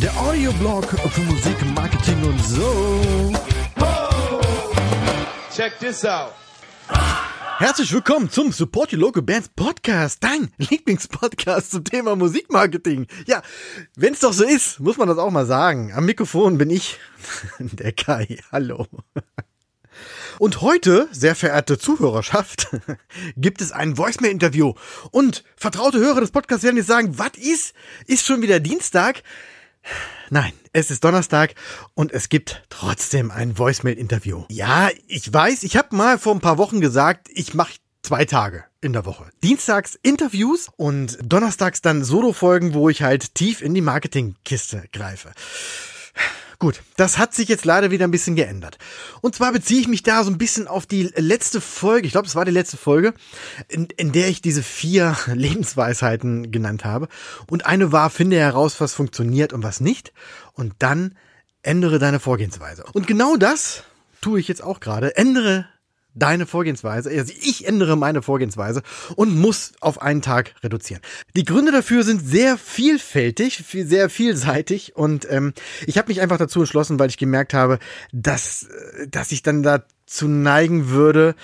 Der Audioblog für Musik, Marketing und so. Check this out. Herzlich willkommen zum Support Your Local Bands Podcast, dein Lieblingspodcast zum Thema Musikmarketing. Ja, wenn es doch so ist, muss man das auch mal sagen. Am Mikrofon bin ich, der Kai. Hallo. Und heute, sehr verehrte Zuhörerschaft, gibt es ein Voicemail-Interview. Und vertraute Hörer des Podcasts werden jetzt sagen, was ist? Ist schon wieder Dienstag? Nein, es ist Donnerstag und es gibt trotzdem ein Voicemail-Interview. Ja, ich weiß, ich habe mal vor ein paar Wochen gesagt, ich mache zwei Tage in der Woche. Dienstags Interviews und donnerstags dann Solo-Folgen, wo ich halt tief in die Marketingkiste greife. Gut, das hat sich jetzt leider wieder ein bisschen geändert. Und zwar beziehe ich mich da so ein bisschen auf die letzte Folge, ich glaube, es war die letzte Folge, in, in der ich diese vier Lebensweisheiten genannt habe. Und eine war, finde heraus, was funktioniert und was nicht. Und dann ändere deine Vorgehensweise. Und genau das tue ich jetzt auch gerade. Ändere deine Vorgehensweise, also ich ändere meine Vorgehensweise und muss auf einen Tag reduzieren. Die Gründe dafür sind sehr vielfältig, sehr vielseitig und ähm, ich habe mich einfach dazu entschlossen, weil ich gemerkt habe, dass, äh, dass ich dann dazu neigen würde,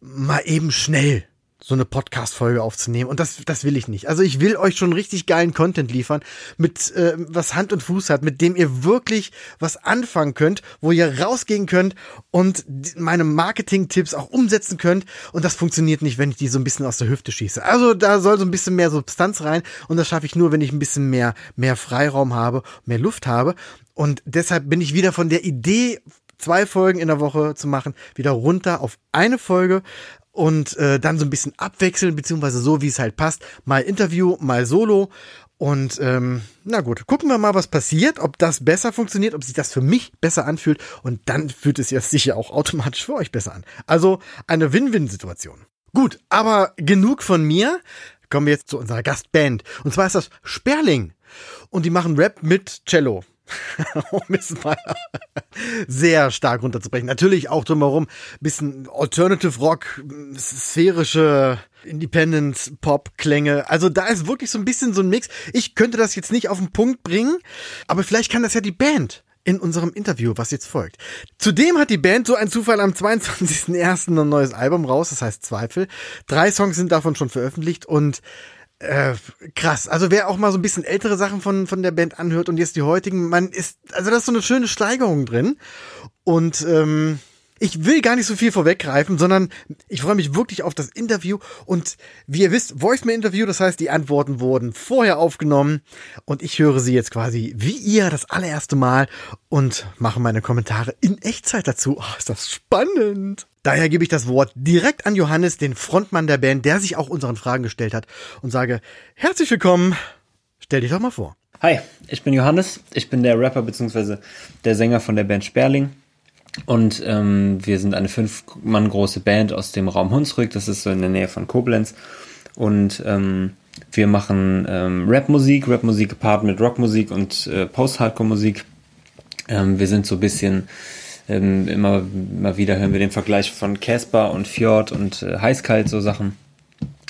mal eben schnell so eine Podcast-Folge aufzunehmen. Und das, das will ich nicht. Also ich will euch schon richtig geilen Content liefern, mit äh, was Hand und Fuß hat, mit dem ihr wirklich was anfangen könnt, wo ihr rausgehen könnt und meine Marketing-Tipps auch umsetzen könnt. Und das funktioniert nicht, wenn ich die so ein bisschen aus der Hüfte schieße. Also da soll so ein bisschen mehr Substanz rein. Und das schaffe ich nur, wenn ich ein bisschen mehr, mehr Freiraum habe, mehr Luft habe. Und deshalb bin ich wieder von der Idee zwei Folgen in der Woche zu machen, wieder runter auf eine Folge und äh, dann so ein bisschen abwechseln, beziehungsweise so, wie es halt passt. Mal Interview, mal Solo. Und ähm, na gut, gucken wir mal, was passiert, ob das besser funktioniert, ob sich das für mich besser anfühlt. Und dann fühlt es ja sicher auch automatisch für euch besser an. Also eine Win-Win-Situation. Gut, aber genug von mir. Kommen wir jetzt zu unserer Gastband. Und zwar ist das Sperling. Und die machen Rap mit Cello. um es mal sehr stark runterzubrechen. Natürlich auch drumherum bisschen Alternative Rock, sphärische Independent Pop Klänge. Also da ist wirklich so ein bisschen so ein Mix. Ich könnte das jetzt nicht auf den Punkt bringen, aber vielleicht kann das ja die Band in unserem Interview, was jetzt folgt. Zudem hat die Band so ein Zufall am 22.01. ein neues Album raus, das heißt Zweifel. Drei Songs sind davon schon veröffentlicht und äh, krass. Also wer auch mal so ein bisschen ältere Sachen von, von der Band anhört und jetzt die heutigen, man ist, also da ist so eine schöne Steigerung drin. Und ähm, ich will gar nicht so viel vorweggreifen, sondern ich freue mich wirklich auf das Interview. Und wie ihr wisst, Voicemail-Interview, das heißt, die Antworten wurden vorher aufgenommen und ich höre sie jetzt quasi wie ihr das allererste Mal und mache meine Kommentare in Echtzeit dazu. Oh, ist das spannend. Daher gebe ich das Wort direkt an Johannes, den Frontmann der Band, der sich auch unseren Fragen gestellt hat und sage, herzlich willkommen. Stell dich doch mal vor. Hi, ich bin Johannes. Ich bin der Rapper bzw. der Sänger von der Band Sperling. Und ähm, wir sind eine fünf Mann große Band aus dem Raum Hunsrück, das ist so in der Nähe von Koblenz. Und ähm, wir machen ähm, Rapmusik, Rapmusik gepaart mit Rockmusik und äh, Post-Hardcore-Musik. Ähm, wir sind so ein bisschen, ähm, immer, immer wieder hören wir den Vergleich von Casper und Fjord und äh, Heißkalt, so Sachen.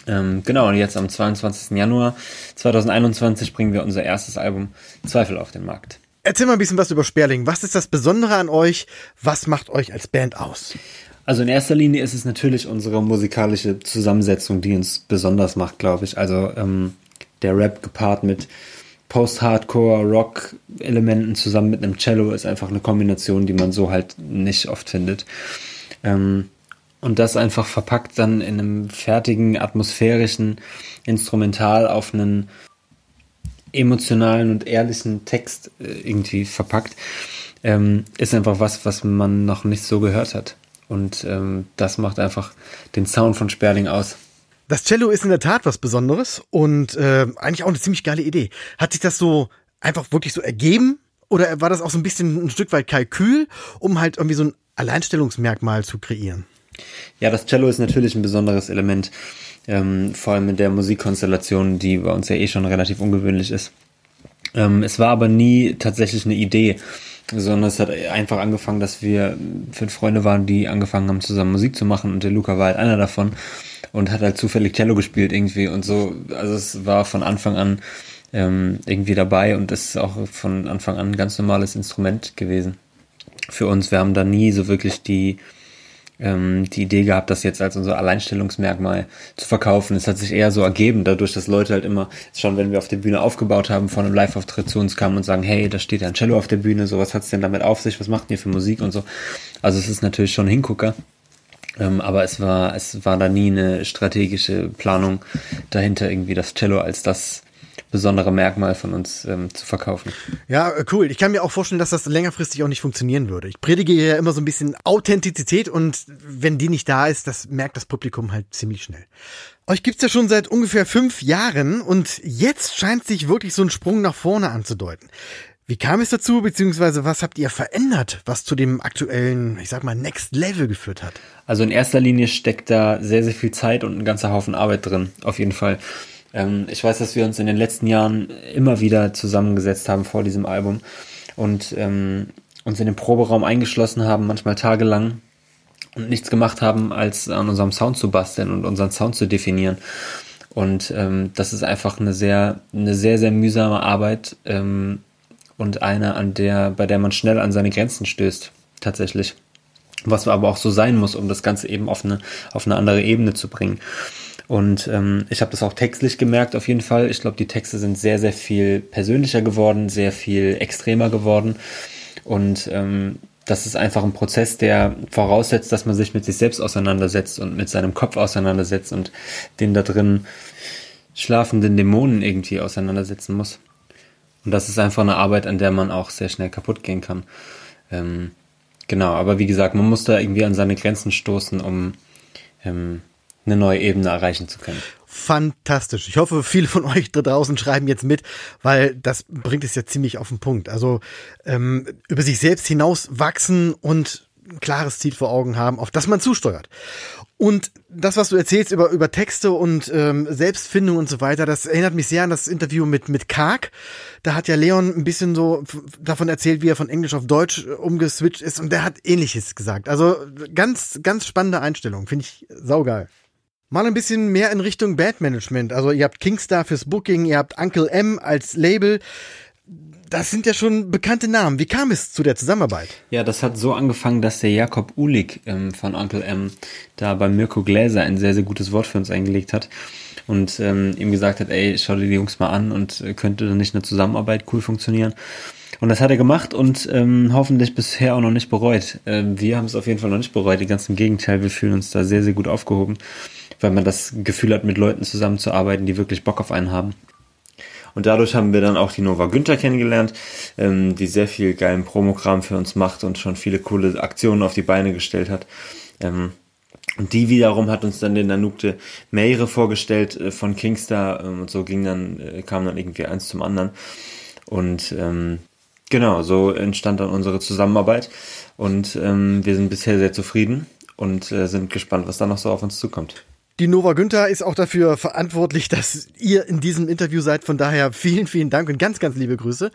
Ähm, genau, und jetzt am 22. Januar 2021 bringen wir unser erstes Album Zweifel auf den Markt. Erzähl mal ein bisschen was über Sperling. Was ist das Besondere an euch? Was macht euch als Band aus? Also in erster Linie ist es natürlich unsere musikalische Zusammensetzung, die uns besonders macht, glaube ich. Also ähm, der Rap gepaart mit Post-Hardcore, Rock-Elementen zusammen mit einem Cello ist einfach eine Kombination, die man so halt nicht oft findet. Ähm, und das einfach verpackt dann in einem fertigen, atmosphärischen Instrumental auf einen emotionalen und ehrlichen Text äh, irgendwie verpackt, ähm, ist einfach was, was man noch nicht so gehört hat. Und ähm, das macht einfach den Sound von Sperling aus. Das Cello ist in der Tat was Besonderes und äh, eigentlich auch eine ziemlich geile Idee. Hat sich das so einfach wirklich so ergeben? Oder war das auch so ein bisschen ein Stück weit Kalkül, um halt irgendwie so ein Alleinstellungsmerkmal zu kreieren? Ja, das Cello ist natürlich ein besonderes Element ähm, vor allem in der Musikkonstellation, die bei uns ja eh schon relativ ungewöhnlich ist. Ähm, es war aber nie tatsächlich eine Idee, sondern es hat einfach angefangen, dass wir fünf Freunde waren, die angefangen haben, zusammen Musik zu machen und der Luca war halt einer davon und hat halt zufällig Cello gespielt irgendwie und so. Also es war von Anfang an ähm, irgendwie dabei und es ist auch von Anfang an ein ganz normales Instrument gewesen für uns. Wir haben da nie so wirklich die ähm, die Idee gehabt, das jetzt als unser Alleinstellungsmerkmal zu verkaufen. Es hat sich eher so ergeben, dadurch, dass Leute halt immer, schon wenn wir auf der Bühne aufgebaut haben, von einem Live-Auftritt zu uns kamen und sagen, hey, da steht ja ein Cello auf der Bühne, so was hat's denn damit auf sich, was macht ihr für Musik und so. Also es ist natürlich schon Hingucker. Ähm, aber es war, es war da nie eine strategische Planung dahinter, irgendwie das Cello als das besondere Merkmal von uns ähm, zu verkaufen. Ja, äh, cool. Ich kann mir auch vorstellen, dass das längerfristig auch nicht funktionieren würde. Ich predige ja immer so ein bisschen Authentizität und wenn die nicht da ist, das merkt das Publikum halt ziemlich schnell. Euch gibt's ja schon seit ungefähr fünf Jahren und jetzt scheint sich wirklich so ein Sprung nach vorne anzudeuten. Wie kam es dazu, beziehungsweise was habt ihr verändert, was zu dem aktuellen, ich sag mal, Next Level geführt hat? Also in erster Linie steckt da sehr, sehr viel Zeit und ein ganzer Haufen Arbeit drin, auf jeden Fall. Ähm, ich weiß, dass wir uns in den letzten Jahren immer wieder zusammengesetzt haben vor diesem Album und ähm, uns in den Proberaum eingeschlossen haben, manchmal tagelang und nichts gemacht haben, als an unserem Sound zu basteln und unseren Sound zu definieren. Und ähm, das ist einfach eine sehr, eine sehr, sehr mühsame Arbeit ähm, und eine, an der, bei der man schnell an seine Grenzen stößt, tatsächlich. Was aber auch so sein muss, um das Ganze eben auf eine, auf eine andere Ebene zu bringen. Und ähm, ich habe das auch textlich gemerkt auf jeden Fall. Ich glaube, die Texte sind sehr, sehr viel persönlicher geworden, sehr viel extremer geworden. Und ähm, das ist einfach ein Prozess, der voraussetzt, dass man sich mit sich selbst auseinandersetzt und mit seinem Kopf auseinandersetzt und den da drin schlafenden Dämonen irgendwie auseinandersetzen muss. Und das ist einfach eine Arbeit, an der man auch sehr schnell kaputt gehen kann. Ähm, genau, aber wie gesagt, man muss da irgendwie an seine Grenzen stoßen, um ähm, eine neue Ebene erreichen zu können. Fantastisch. Ich hoffe, viele von euch da draußen schreiben jetzt mit, weil das bringt es ja ziemlich auf den Punkt. Also ähm, über sich selbst hinaus wachsen und ein klares Ziel vor Augen haben, auf das man zusteuert. Und das, was du erzählst über, über Texte und ähm, Selbstfindung und so weiter, das erinnert mich sehr an das Interview mit, mit Karg. Da hat ja Leon ein bisschen so davon erzählt, wie er von Englisch auf Deutsch umgeswitcht ist und der hat ähnliches gesagt. Also ganz, ganz spannende Einstellung. Finde ich saugeil. Mal ein bisschen mehr in Richtung Bandmanagement. Also ihr habt Kingstar fürs Booking, ihr habt Uncle M als Label. Das sind ja schon bekannte Namen. Wie kam es zu der Zusammenarbeit? Ja, das hat so angefangen, dass der Jakob Ulig ähm, von Uncle M da bei Mirko Gläser ein sehr, sehr gutes Wort für uns eingelegt hat und ähm, ihm gesagt hat, ey, schau dir die Jungs mal an und äh, könnte da nicht eine Zusammenarbeit cool funktionieren. Und das hat er gemacht und ähm, hoffentlich bisher auch noch nicht bereut. Ähm, wir haben es auf jeden Fall noch nicht bereut. Ganz im Gegenteil, wir fühlen uns da sehr, sehr gut aufgehoben weil man das Gefühl hat, mit Leuten zusammenzuarbeiten, die wirklich Bock auf einen haben. Und dadurch haben wir dann auch die Nova Günther kennengelernt, ähm, die sehr viel geilen Promokram für uns macht und schon viele coole Aktionen auf die Beine gestellt hat. Ähm, und die wiederum hat uns dann den Nanukte Meire vorgestellt äh, von Kingstar ähm, und so ging dann, äh, kam dann irgendwie eins zum anderen. Und ähm, genau, so entstand dann unsere Zusammenarbeit und ähm, wir sind bisher sehr zufrieden und äh, sind gespannt, was da noch so auf uns zukommt. Die Nova Günther ist auch dafür verantwortlich, dass ihr in diesem Interview seid. Von daher vielen, vielen Dank und ganz, ganz liebe Grüße.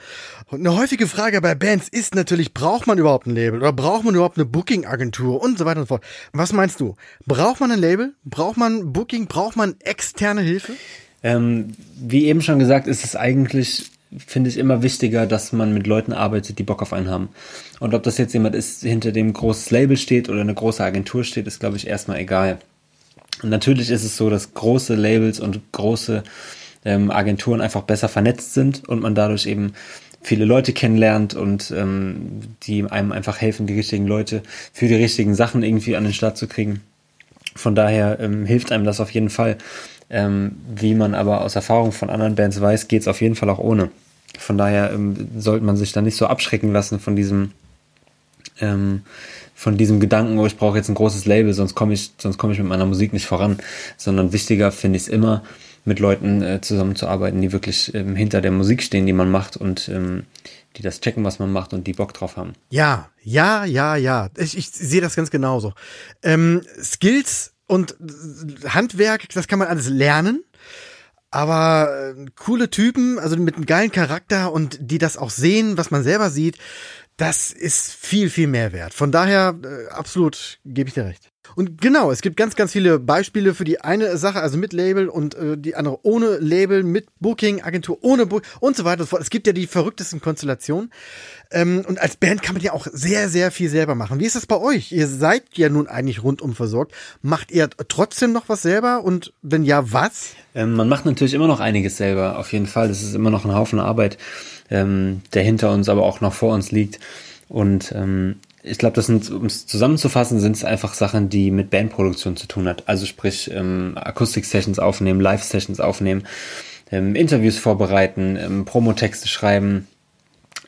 Und eine häufige Frage bei Bands ist natürlich, braucht man überhaupt ein Label oder braucht man überhaupt eine Booking-Agentur und so weiter und so fort. Was meinst du? Braucht man ein Label? Braucht man Booking? Braucht man externe Hilfe? Ähm, wie eben schon gesagt, ist es eigentlich finde ich immer wichtiger, dass man mit Leuten arbeitet, die Bock auf einen haben. Und ob das jetzt jemand ist, hinter dem großes Label steht oder eine große Agentur steht, ist, glaube ich, erstmal egal. Und natürlich ist es so, dass große Labels und große ähm, Agenturen einfach besser vernetzt sind und man dadurch eben viele Leute kennenlernt und ähm, die einem einfach helfen, die richtigen Leute für die richtigen Sachen irgendwie an den Start zu kriegen. Von daher ähm, hilft einem das auf jeden Fall. Ähm, wie man aber aus Erfahrung von anderen Bands weiß, geht es auf jeden Fall auch ohne. Von daher ähm, sollte man sich da nicht so abschrecken lassen von diesem ähm, von diesem Gedanken, oh, ich brauche jetzt ein großes Label, sonst komme ich, sonst komme ich mit meiner Musik nicht voran. Sondern wichtiger finde ich es immer, mit Leuten äh, zusammenzuarbeiten, die wirklich ähm, hinter der Musik stehen, die man macht und ähm, die das checken, was man macht und die Bock drauf haben. Ja, ja, ja, ja. Ich, ich sehe das ganz genauso. Ähm, Skills und Handwerk, das kann man alles lernen. Aber äh, coole Typen, also mit einem geilen Charakter und die das auch sehen, was man selber sieht, das ist viel, viel mehr wert. Von daher, äh, absolut, gebe ich dir recht. Und genau, es gibt ganz, ganz viele Beispiele für die eine Sache, also mit Label und äh, die andere ohne Label, mit Booking, Agentur ohne Booking und so weiter und so fort. Es gibt ja die verrücktesten Konstellationen. Ähm, und als Band kann man ja auch sehr, sehr viel selber machen. Wie ist das bei euch? Ihr seid ja nun eigentlich rundum versorgt. Macht ihr trotzdem noch was selber? Und wenn ja, was? Ähm, man macht natürlich immer noch einiges selber, auf jeden Fall. Das ist immer noch ein Haufen Arbeit, ähm, der hinter uns, aber auch noch vor uns liegt. Und ähm, ich glaube, das sind, um es zusammenzufassen, sind es einfach Sachen, die mit Bandproduktion zu tun hat. Also sprich, ähm, Akustik-Sessions aufnehmen, Live-Sessions aufnehmen, ähm, Interviews vorbereiten, ähm, Promotexte schreiben.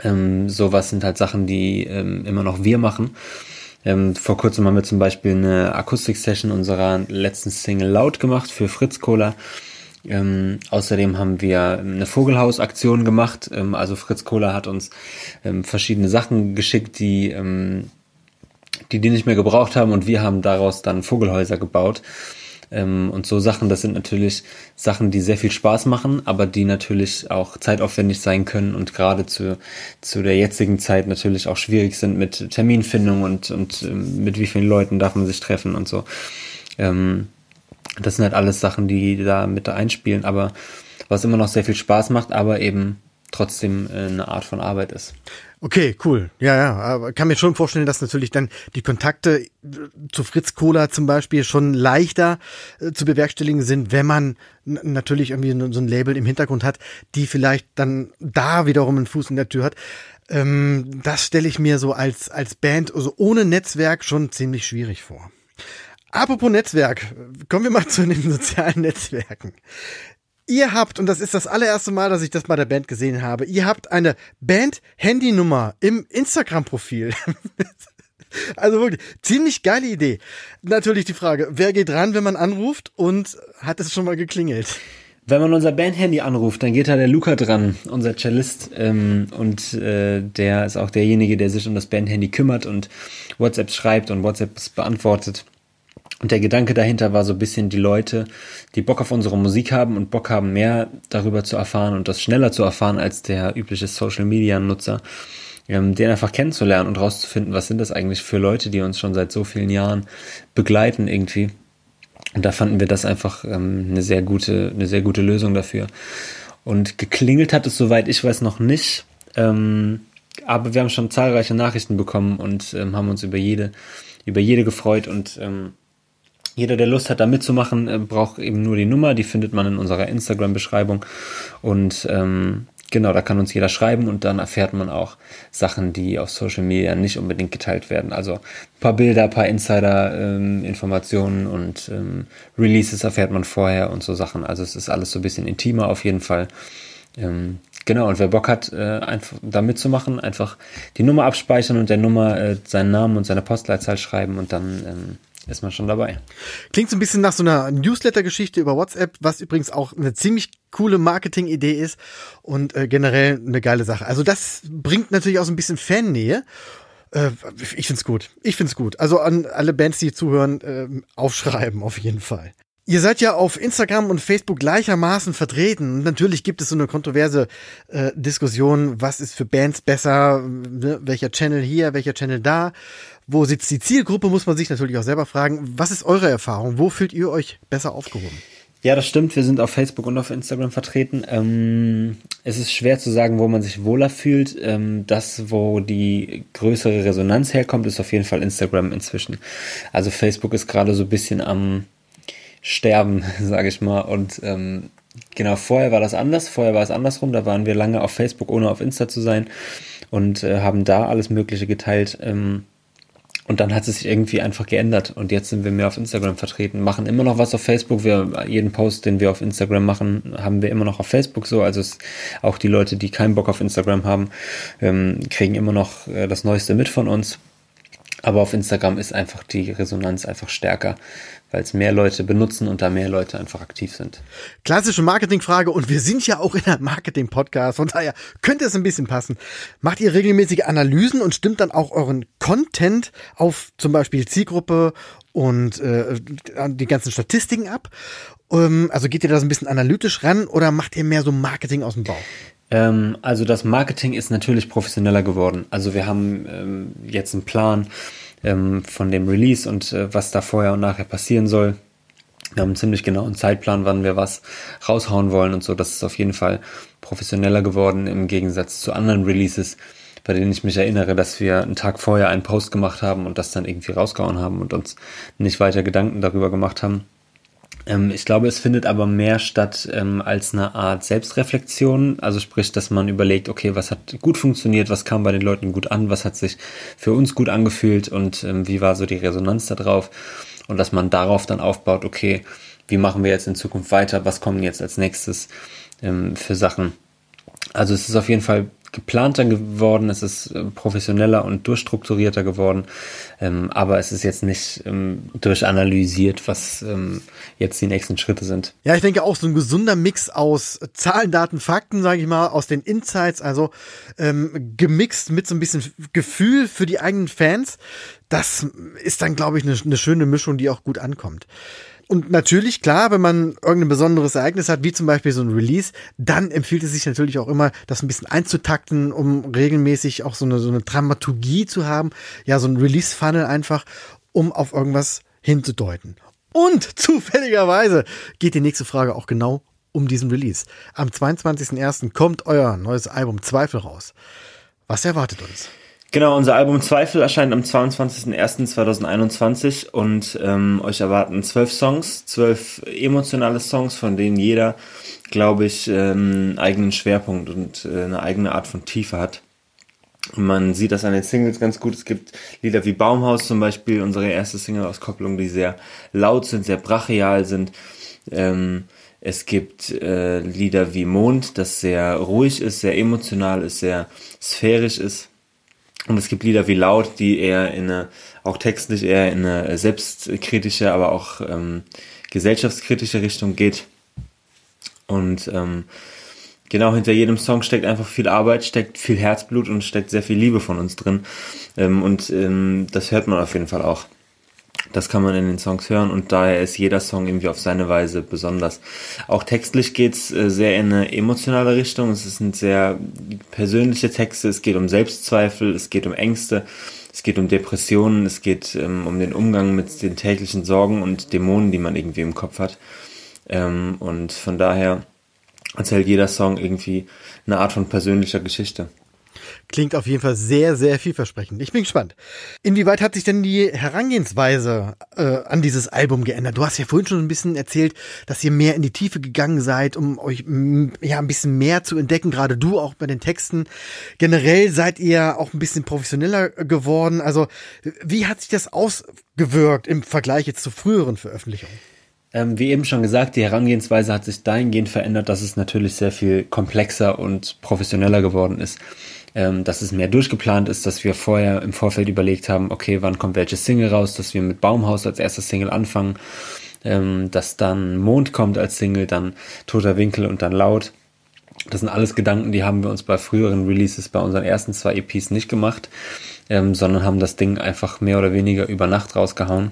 Ähm, sowas sind halt Sachen, die ähm, immer noch wir machen. Ähm, vor kurzem haben wir zum Beispiel eine Akustik-Session unserer letzten Single Laut gemacht für Fritz Kohler. Ähm, außerdem haben wir eine Vogelhaus-Aktion gemacht. Ähm, also Fritz Kohler hat uns ähm, verschiedene Sachen geschickt, die, ähm, die die nicht mehr gebraucht haben und wir haben daraus dann Vogelhäuser gebaut. Ähm, und so Sachen, das sind natürlich Sachen, die sehr viel Spaß machen, aber die natürlich auch zeitaufwendig sein können und gerade zu, zu der jetzigen Zeit natürlich auch schwierig sind mit Terminfindung und, und ähm, mit wie vielen Leuten darf man sich treffen und so. Ähm, das sind halt alles Sachen, die da mit einspielen, aber was immer noch sehr viel Spaß macht, aber eben trotzdem äh, eine Art von Arbeit ist. Okay, cool. Ja, ja, aber kann mir schon vorstellen, dass natürlich dann die Kontakte äh, zu Fritz Cola zum Beispiel schon leichter äh, zu bewerkstelligen sind, wenn man natürlich irgendwie so ein Label im Hintergrund hat, die vielleicht dann da wiederum einen Fuß in der Tür hat. Ähm, das stelle ich mir so als, als Band, also ohne Netzwerk schon ziemlich schwierig vor. Apropos Netzwerk, kommen wir mal zu den sozialen Netzwerken. Ihr habt, und das ist das allererste Mal, dass ich das bei der Band gesehen habe, ihr habt eine Band-Handynummer im Instagram-Profil. also wirklich, ziemlich geile Idee. Natürlich die Frage, wer geht ran, wenn man anruft und hat es schon mal geklingelt? Wenn man unser Band-Handy anruft, dann geht da der Luca dran, unser Cellist, ähm, und äh, der ist auch derjenige, der sich um das Band-Handy kümmert und WhatsApp schreibt und WhatsApps beantwortet. Und der Gedanke dahinter war so ein bisschen die Leute, die Bock auf unsere Musik haben und Bock haben, mehr darüber zu erfahren und das schneller zu erfahren als der übliche Social Media Nutzer, ähm, den einfach kennenzulernen und rauszufinden, was sind das eigentlich für Leute, die uns schon seit so vielen Jahren begleiten irgendwie. Und da fanden wir das einfach ähm, eine sehr gute, eine sehr gute Lösung dafür. Und geklingelt hat es, soweit ich weiß, noch nicht. Ähm, aber wir haben schon zahlreiche Nachrichten bekommen und ähm, haben uns über jede, über jede gefreut und ähm, jeder, der Lust hat, da mitzumachen, äh, braucht eben nur die Nummer, die findet man in unserer Instagram-Beschreibung. Und ähm, genau, da kann uns jeder schreiben und dann erfährt man auch Sachen, die auf Social Media nicht unbedingt geteilt werden. Also ein paar Bilder, ein paar Insider-Informationen ähm, und ähm, Releases erfährt man vorher und so Sachen. Also es ist alles so ein bisschen intimer auf jeden Fall. Ähm, Genau, und wer Bock hat, äh, einfach da mitzumachen, einfach die Nummer abspeichern und der Nummer äh, seinen Namen und seine Postleitzahl schreiben und dann ähm, ist man schon dabei. Klingt so ein bisschen nach so einer Newsletter-Geschichte über WhatsApp, was übrigens auch eine ziemlich coole Marketing-Idee ist und äh, generell eine geile Sache. Also das bringt natürlich auch so ein bisschen Fannähe. Äh, ich find's gut. Ich find's gut. Also an alle Bands, die zuhören, äh, aufschreiben auf jeden Fall. Ihr seid ja auf Instagram und Facebook gleichermaßen vertreten. Natürlich gibt es so eine kontroverse äh, Diskussion, was ist für Bands besser, ne? welcher Channel hier, welcher Channel da. Wo sitzt die Zielgruppe, muss man sich natürlich auch selber fragen. Was ist eure Erfahrung? Wo fühlt ihr euch besser aufgehoben? Ja, das stimmt. Wir sind auf Facebook und auf Instagram vertreten. Ähm, es ist schwer zu sagen, wo man sich wohler fühlt. Ähm, das, wo die größere Resonanz herkommt, ist auf jeden Fall Instagram inzwischen. Also Facebook ist gerade so ein bisschen am Sterben, sage ich mal. Und ähm, genau, vorher war das anders. Vorher war es andersrum. Da waren wir lange auf Facebook, ohne auf Insta zu sein und äh, haben da alles Mögliche geteilt. Ähm, und dann hat es sich irgendwie einfach geändert. Und jetzt sind wir mehr auf Instagram vertreten, machen immer noch was auf Facebook. Wir, jeden Post, den wir auf Instagram machen, haben wir immer noch auf Facebook so. Also es, auch die Leute, die keinen Bock auf Instagram haben, ähm, kriegen immer noch äh, das Neueste mit von uns. Aber auf Instagram ist einfach die Resonanz einfach stärker weil es mehr Leute benutzen und da mehr Leute einfach aktiv sind. Klassische Marketingfrage und wir sind ja auch in einem Marketing-Podcast, von daher könnte es ein bisschen passen. Macht ihr regelmäßige Analysen und stimmt dann auch euren Content auf zum Beispiel Zielgruppe und äh, die ganzen Statistiken ab? Ähm, also geht ihr da so ein bisschen analytisch ran oder macht ihr mehr so Marketing aus dem Bauch? Ähm, also das Marketing ist natürlich professioneller geworden. Also wir haben ähm, jetzt einen Plan ähm, von dem Release und äh, was da vorher und nachher passieren soll. Wir haben einen ziemlich genauen Zeitplan, wann wir was raushauen wollen und so. Das ist auf jeden Fall professioneller geworden im Gegensatz zu anderen Releases, bei denen ich mich erinnere, dass wir einen Tag vorher einen Post gemacht haben und das dann irgendwie rausgehauen haben und uns nicht weiter Gedanken darüber gemacht haben. Ähm, ich glaube, es findet aber mehr statt ähm, als eine Art Selbstreflexion. Also sprich, dass man überlegt, okay, was hat gut funktioniert, was kam bei den Leuten gut an, was hat sich für uns gut angefühlt und ähm, wie war so die Resonanz da drauf. Und dass man darauf dann aufbaut, okay, wie machen wir jetzt in Zukunft weiter, was kommen jetzt als nächstes ähm, für Sachen. Also es ist auf jeden Fall geplanter geworden, es ist äh, professioneller und durchstrukturierter geworden, ähm, aber es ist jetzt nicht ähm, durchanalysiert, was ähm, jetzt die nächsten Schritte sind. Ja, ich denke auch so ein gesunder Mix aus Zahlen, Daten, Fakten, sage ich mal, aus den Insights, also ähm, gemixt mit so ein bisschen Gefühl für die eigenen Fans. Das ist dann, glaube ich, eine, eine schöne Mischung, die auch gut ankommt. Und natürlich, klar, wenn man irgendein besonderes Ereignis hat, wie zum Beispiel so ein Release, dann empfiehlt es sich natürlich auch immer, das ein bisschen einzutakten, um regelmäßig auch so eine, so eine Dramaturgie zu haben. Ja, so ein Release-Funnel einfach, um auf irgendwas hinzudeuten. Und zufälligerweise geht die nächste Frage auch genau um diesen Release. Am 22.01. kommt euer neues Album Zweifel raus. Was erwartet uns? Genau, unser Album Zweifel erscheint am 22.01.2021 und ähm, euch erwarten zwölf Songs, zwölf emotionale Songs, von denen jeder, glaube ich, ähm, einen eigenen Schwerpunkt und äh, eine eigene Art von Tiefe hat. Man sieht das an den Singles ganz gut. Es gibt Lieder wie Baumhaus zum Beispiel, unsere erste Single-Auskopplung, die sehr laut sind, sehr brachial sind. Ähm, es gibt äh, Lieder wie Mond, das sehr ruhig ist, sehr emotional ist, sehr sphärisch ist. Und es gibt Lieder wie Laut, die eher in eine, auch textlich eher in eine selbstkritische, aber auch ähm, gesellschaftskritische Richtung geht. Und ähm, genau hinter jedem Song steckt einfach viel Arbeit, steckt viel Herzblut und steckt sehr viel Liebe von uns drin. Ähm, und ähm, das hört man auf jeden Fall auch. Das kann man in den Songs hören und daher ist jeder Song irgendwie auf seine Weise besonders. Auch textlich geht's äh, sehr in eine emotionale Richtung. Es sind sehr persönliche Texte. Es geht um Selbstzweifel, es geht um Ängste, es geht um Depressionen, es geht ähm, um den Umgang mit den täglichen Sorgen und Dämonen, die man irgendwie im Kopf hat. Ähm, und von daher erzählt jeder Song irgendwie eine Art von persönlicher Geschichte. Klingt auf jeden Fall sehr, sehr vielversprechend. Ich bin gespannt. Inwieweit hat sich denn die Herangehensweise äh, an dieses Album geändert? Du hast ja vorhin schon ein bisschen erzählt, dass ihr mehr in die Tiefe gegangen seid, um euch ja ein bisschen mehr zu entdecken, gerade du auch bei den Texten. Generell seid ihr auch ein bisschen professioneller geworden. Also, wie hat sich das ausgewirkt im Vergleich jetzt zu früheren Veröffentlichungen? Ähm, wie eben schon gesagt, die Herangehensweise hat sich dahingehend verändert, dass es natürlich sehr viel komplexer und professioneller geworden ist ähm, dass es mehr durchgeplant ist, dass wir vorher im Vorfeld überlegt haben, okay, wann kommt welche Single raus, dass wir mit Baumhaus als erstes Single anfangen, ähm, dass dann Mond kommt als Single, dann Toter Winkel und dann Laut. Das sind alles Gedanken, die haben wir uns bei früheren Releases, bei unseren ersten zwei EPs nicht gemacht, ähm, sondern haben das Ding einfach mehr oder weniger über Nacht rausgehauen.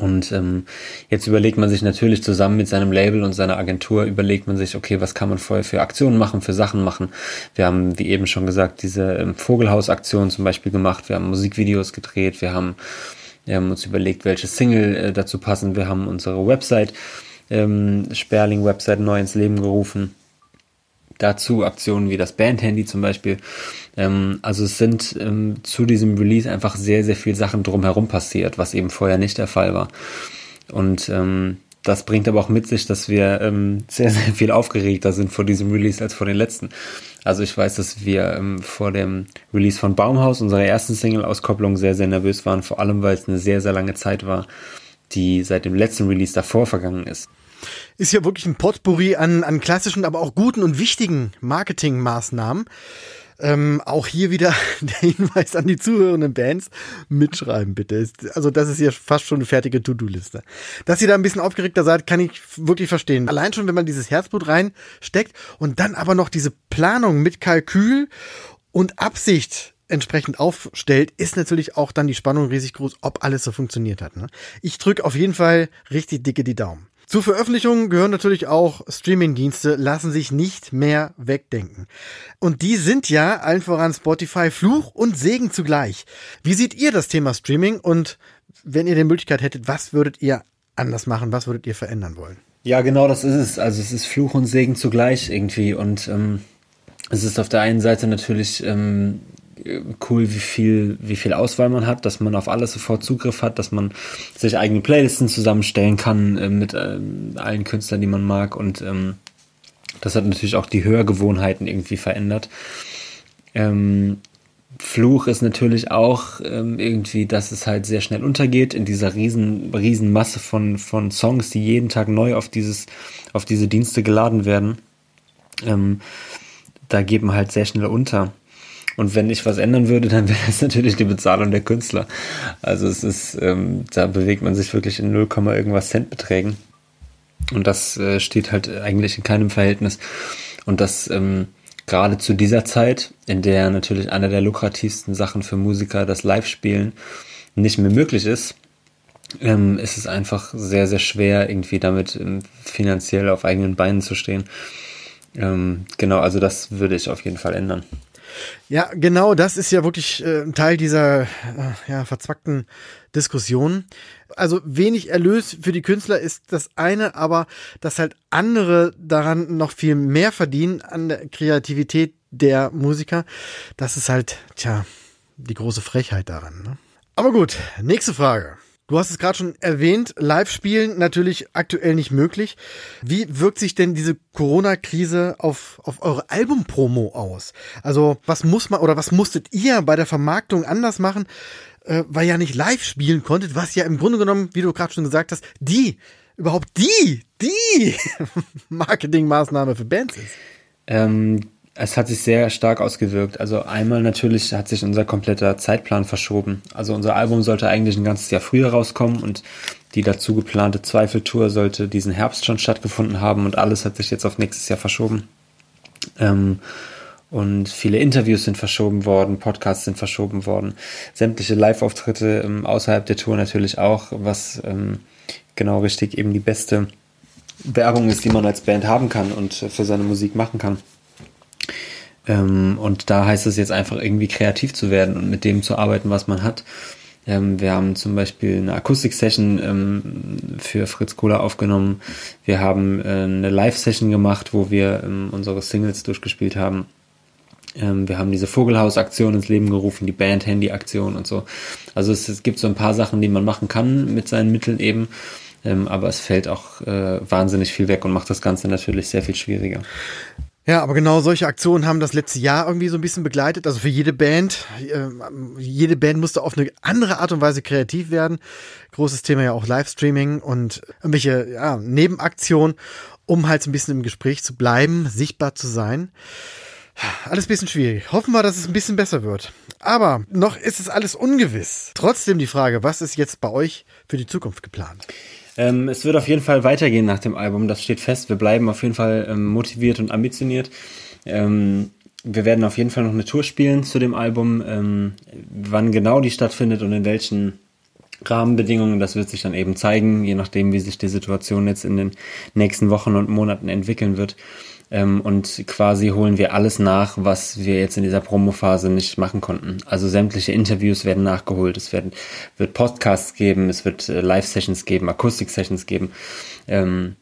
Und ähm, jetzt überlegt man sich natürlich zusammen mit seinem Label und seiner Agentur, überlegt man sich, okay, was kann man vorher für Aktionen machen, für Sachen machen. Wir haben, wie eben schon gesagt, diese ähm, Vogelhaus-Aktion zum Beispiel gemacht, wir haben Musikvideos gedreht, wir haben, wir haben uns überlegt, welche Single äh, dazu passen, wir haben unsere Website, ähm, Sperling-Website neu ins Leben gerufen dazu Aktionen wie das Bandhandy zum Beispiel. Ähm, also es sind ähm, zu diesem Release einfach sehr, sehr viel Sachen drumherum passiert, was eben vorher nicht der Fall war. Und ähm, das bringt aber auch mit sich, dass wir ähm, sehr, sehr viel aufgeregter sind vor diesem Release als vor den letzten. Also ich weiß, dass wir ähm, vor dem Release von Baumhaus, unserer ersten Single-Auskopplung, sehr, sehr nervös waren, vor allem weil es eine sehr, sehr lange Zeit war, die seit dem letzten Release davor vergangen ist ist ja wirklich ein Potpourri an, an klassischen, aber auch guten und wichtigen Marketingmaßnahmen. Ähm, auch hier wieder der Hinweis an die zuhörenden Bands. Mitschreiben bitte. Also das ist ja fast schon eine fertige To-Do-Liste. Dass ihr da ein bisschen aufgeregter seid, kann ich wirklich verstehen. Allein schon, wenn man dieses Herzblut reinsteckt und dann aber noch diese Planung mit Kalkül und Absicht entsprechend aufstellt, ist natürlich auch dann die Spannung riesig groß, ob alles so funktioniert hat. Ne? Ich drücke auf jeden Fall richtig dicke die Daumen. Zur Veröffentlichung gehören natürlich auch Streamingdienste, lassen sich nicht mehr wegdenken. Und die sind ja allen voran Spotify Fluch und Segen zugleich. Wie seht ihr das Thema Streaming und wenn ihr die Möglichkeit hättet, was würdet ihr anders machen, was würdet ihr verändern wollen? Ja, genau, das ist es. Also es ist Fluch und Segen zugleich irgendwie und ähm, es ist auf der einen Seite natürlich ähm, cool, wie viel, wie viel Auswahl man hat, dass man auf alles sofort Zugriff hat, dass man sich eigene Playlisten zusammenstellen kann äh, mit äh, allen Künstlern, die man mag und ähm, das hat natürlich auch die Hörgewohnheiten irgendwie verändert. Ähm, Fluch ist natürlich auch ähm, irgendwie, dass es halt sehr schnell untergeht in dieser riesen, riesen Masse von, von Songs, die jeden Tag neu auf dieses, auf diese Dienste geladen werden. Ähm, da geben halt sehr schnell unter. Und wenn ich was ändern würde, dann wäre das natürlich die Bezahlung der Künstler. Also es ist, ähm, da bewegt man sich wirklich in 0, irgendwas Centbeträgen. Und das äh, steht halt eigentlich in keinem Verhältnis. Und das ähm, gerade zu dieser Zeit, in der natürlich einer der lukrativsten Sachen für Musiker das Live-Spielen nicht mehr möglich ist, ähm, ist es einfach sehr, sehr schwer, irgendwie damit ähm, finanziell auf eigenen Beinen zu stehen. Ähm, genau, also das würde ich auf jeden Fall ändern. Ja, genau, das ist ja wirklich äh, ein Teil dieser äh, ja, verzwackten Diskussion. Also wenig Erlös für die Künstler ist das eine, aber dass halt andere daran noch viel mehr verdienen an der Kreativität der Musiker, das ist halt, tja, die große Frechheit daran. Ne? Aber gut, nächste Frage. Du hast es gerade schon erwähnt, Live-Spielen natürlich aktuell nicht möglich. Wie wirkt sich denn diese Corona-Krise auf, auf eure Album-Promo aus? Also was muss man oder was musstet ihr bei der Vermarktung anders machen, äh, weil ihr ja nicht live spielen konntet, was ja im Grunde genommen, wie du gerade schon gesagt hast, die, überhaupt die, die Marketingmaßnahme für Bands ist? Ähm, es hat sich sehr stark ausgewirkt. Also einmal natürlich hat sich unser kompletter Zeitplan verschoben. Also unser Album sollte eigentlich ein ganzes Jahr früher rauskommen und die dazu geplante Zweifeltour sollte diesen Herbst schon stattgefunden haben und alles hat sich jetzt auf nächstes Jahr verschoben. Ähm, und viele Interviews sind verschoben worden, Podcasts sind verschoben worden, sämtliche Live-Auftritte ähm, außerhalb der Tour natürlich auch, was ähm, genau richtig eben die beste Werbung ist, die man als Band haben kann und äh, für seine Musik machen kann. Ähm, und da heißt es jetzt einfach irgendwie kreativ zu werden und mit dem zu arbeiten, was man hat. Ähm, wir haben zum Beispiel eine Akustik-Session ähm, für Fritz Kohler aufgenommen. Wir haben äh, eine Live-Session gemacht, wo wir ähm, unsere Singles durchgespielt haben. Ähm, wir haben diese Vogelhaus-Aktion ins Leben gerufen, die Band-Handy-Aktion und so. Also es, es, gibt so ein paar Sachen, die man machen kann mit seinen Mitteln eben. Ähm, aber es fällt auch äh, wahnsinnig viel weg und macht das Ganze natürlich sehr viel schwieriger. Ja, aber genau solche Aktionen haben das letzte Jahr irgendwie so ein bisschen begleitet. Also für jede Band, äh, jede Band musste auf eine andere Art und Weise kreativ werden. Großes Thema ja auch Livestreaming und irgendwelche ja, Nebenaktionen, um halt so ein bisschen im Gespräch zu bleiben, sichtbar zu sein. Alles ein bisschen schwierig. Hoffen wir, dass es ein bisschen besser wird. Aber noch ist es alles ungewiss. Trotzdem die Frage, was ist jetzt bei euch für die Zukunft geplant? Ähm, es wird auf jeden Fall weitergehen nach dem Album, das steht fest. Wir bleiben auf jeden Fall ähm, motiviert und ambitioniert. Ähm, wir werden auf jeden Fall noch eine Tour spielen zu dem Album. Ähm, wann genau die stattfindet und in welchen Rahmenbedingungen, das wird sich dann eben zeigen, je nachdem, wie sich die Situation jetzt in den nächsten Wochen und Monaten entwickeln wird. Ähm, und quasi holen wir alles nach, was wir jetzt in dieser Promophase nicht machen konnten. Also sämtliche Interviews werden nachgeholt, es werden, wird Podcasts geben, es wird äh, Live-Sessions geben, Akustik-Sessions geben. Ähm,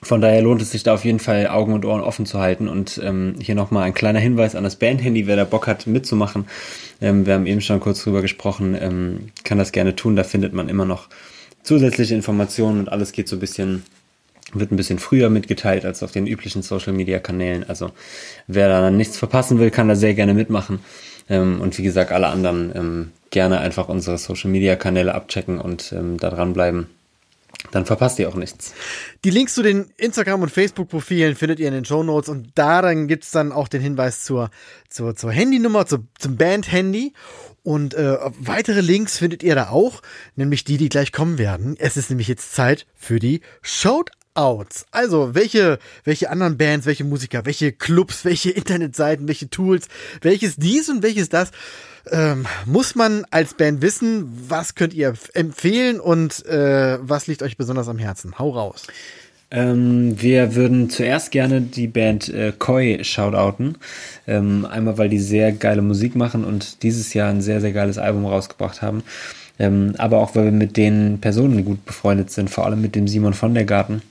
von daher lohnt es sich da auf jeden Fall Augen und Ohren offen zu halten. Und ähm, hier nochmal ein kleiner Hinweis an das Band-Handy, wer da Bock hat mitzumachen. Ähm, wir haben eben schon kurz drüber gesprochen, ähm, kann das gerne tun. Da findet man immer noch zusätzliche Informationen und alles geht so ein bisschen wird ein bisschen früher mitgeteilt als auf den üblichen Social Media Kanälen. Also wer da nichts verpassen will, kann da sehr gerne mitmachen. Ähm, und wie gesagt, alle anderen ähm, gerne einfach unsere Social Media Kanäle abchecken und ähm, da dranbleiben. Dann verpasst ihr auch nichts. Die Links zu den Instagram- und Facebook-Profilen findet ihr in den Show Notes und daran gibt's dann auch den Hinweis zur, zur, zur Handynummer, zu, zum Band-Handy. Und äh, weitere Links findet ihr da auch, nämlich die, die gleich kommen werden. Es ist nämlich jetzt Zeit für die Shoutout Shoutouts. Also, welche, welche anderen Bands, welche Musiker, welche Clubs, welche Internetseiten, welche Tools, welches dies und welches das, ähm, muss man als Band wissen, was könnt ihr empfehlen und äh, was liegt euch besonders am Herzen? Hau raus. Ähm, wir würden zuerst gerne die Band äh, Koi shoutouten. Ähm, einmal, weil die sehr geile Musik machen und dieses Jahr ein sehr, sehr geiles Album rausgebracht haben. Ähm, aber auch, weil wir mit den Personen gut befreundet sind, vor allem mit dem Simon von der Garten,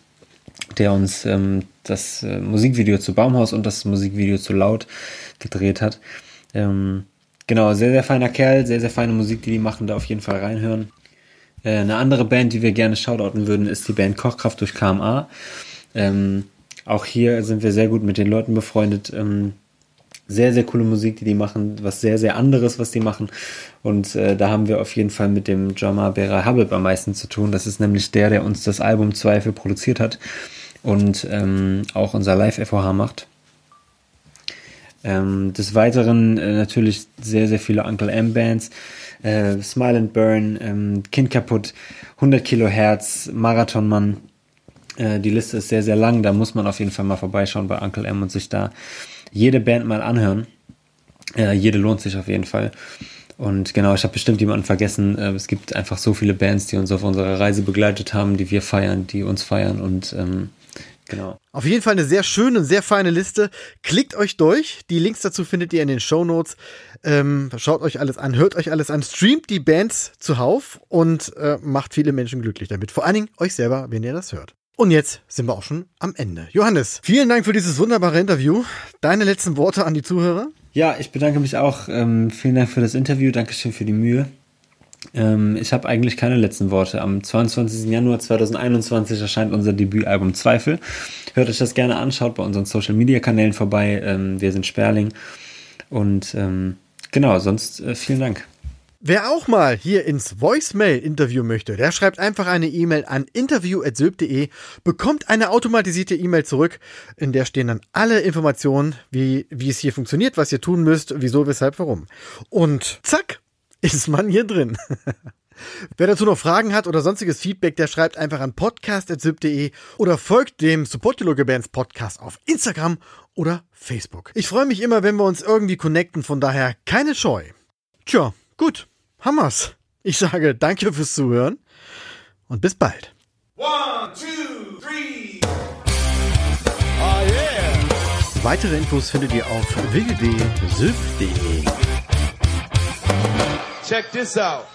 der uns ähm, das äh, Musikvideo zu Baumhaus und das Musikvideo zu Laut gedreht hat. Ähm, genau, sehr, sehr feiner Kerl, sehr, sehr feine Musik, die die machen, da auf jeden Fall reinhören. Äh, eine andere Band, die wir gerne shoutouten würden, ist die Band Kochkraft durch KMA. Ähm, auch hier sind wir sehr gut mit den Leuten befreundet. Ähm, sehr, sehr coole Musik, die die machen, was sehr, sehr anderes, was die machen. Und äh, da haben wir auf jeden Fall mit dem Jama Bera Habib am meisten zu tun. Das ist nämlich der, der uns das Album Zweifel produziert hat und ähm, auch unser Live-FOH macht. Ähm, des Weiteren äh, natürlich sehr, sehr viele Uncle M Bands äh, Smile and Burn, ähm, Kind kaputt, 100 Kilohertz, Marathonmann. Äh, die Liste ist sehr, sehr lang. Da muss man auf jeden Fall mal vorbeischauen bei Uncle M und sich da jede Band mal anhören. Äh, jede lohnt sich auf jeden Fall. Und genau, ich habe bestimmt jemanden vergessen. Äh, es gibt einfach so viele Bands, die uns auf unserer Reise begleitet haben, die wir feiern, die uns feiern und ähm, Genau. Auf jeden Fall eine sehr schöne und sehr feine Liste. Klickt euch durch. Die Links dazu findet ihr in den Show Notes. Ähm, schaut euch alles an, hört euch alles an, streamt die Bands zuhauf und äh, macht viele Menschen glücklich damit. Vor allen Dingen euch selber, wenn ihr das hört. Und jetzt sind wir auch schon am Ende. Johannes, vielen Dank für dieses wunderbare Interview. Deine letzten Worte an die Zuhörer? Ja, ich bedanke mich auch. Ähm, vielen Dank für das Interview. Dankeschön für die Mühe. Ähm, ich habe eigentlich keine letzten Worte. Am 22. Januar 2021 erscheint unser Debütalbum Zweifel. Hört euch das gerne an, schaut bei unseren Social Media Kanälen vorbei. Ähm, wir sind Sperling. Und ähm, genau, sonst äh, vielen Dank. Wer auch mal hier ins Voicemail-Interview möchte, der schreibt einfach eine E-Mail an interview.sylp.de, bekommt eine automatisierte E-Mail zurück, in der stehen dann alle Informationen, wie, wie es hier funktioniert, was ihr tun müsst, wieso, weshalb, warum. Und zack, ist man hier drin. Wer dazu noch Fragen hat oder sonstiges Feedback, der schreibt einfach an podcast.zip.de oder folgt dem Support Your Local Bands Podcast auf Instagram oder Facebook. Ich freue mich immer, wenn wir uns irgendwie connecten, von daher keine Scheu. Tja, gut, Hammers. Ich sage danke fürs Zuhören und bis bald. One, two, three. Oh yeah. Weitere Infos findet ihr auf www.sylp.de. Check this out.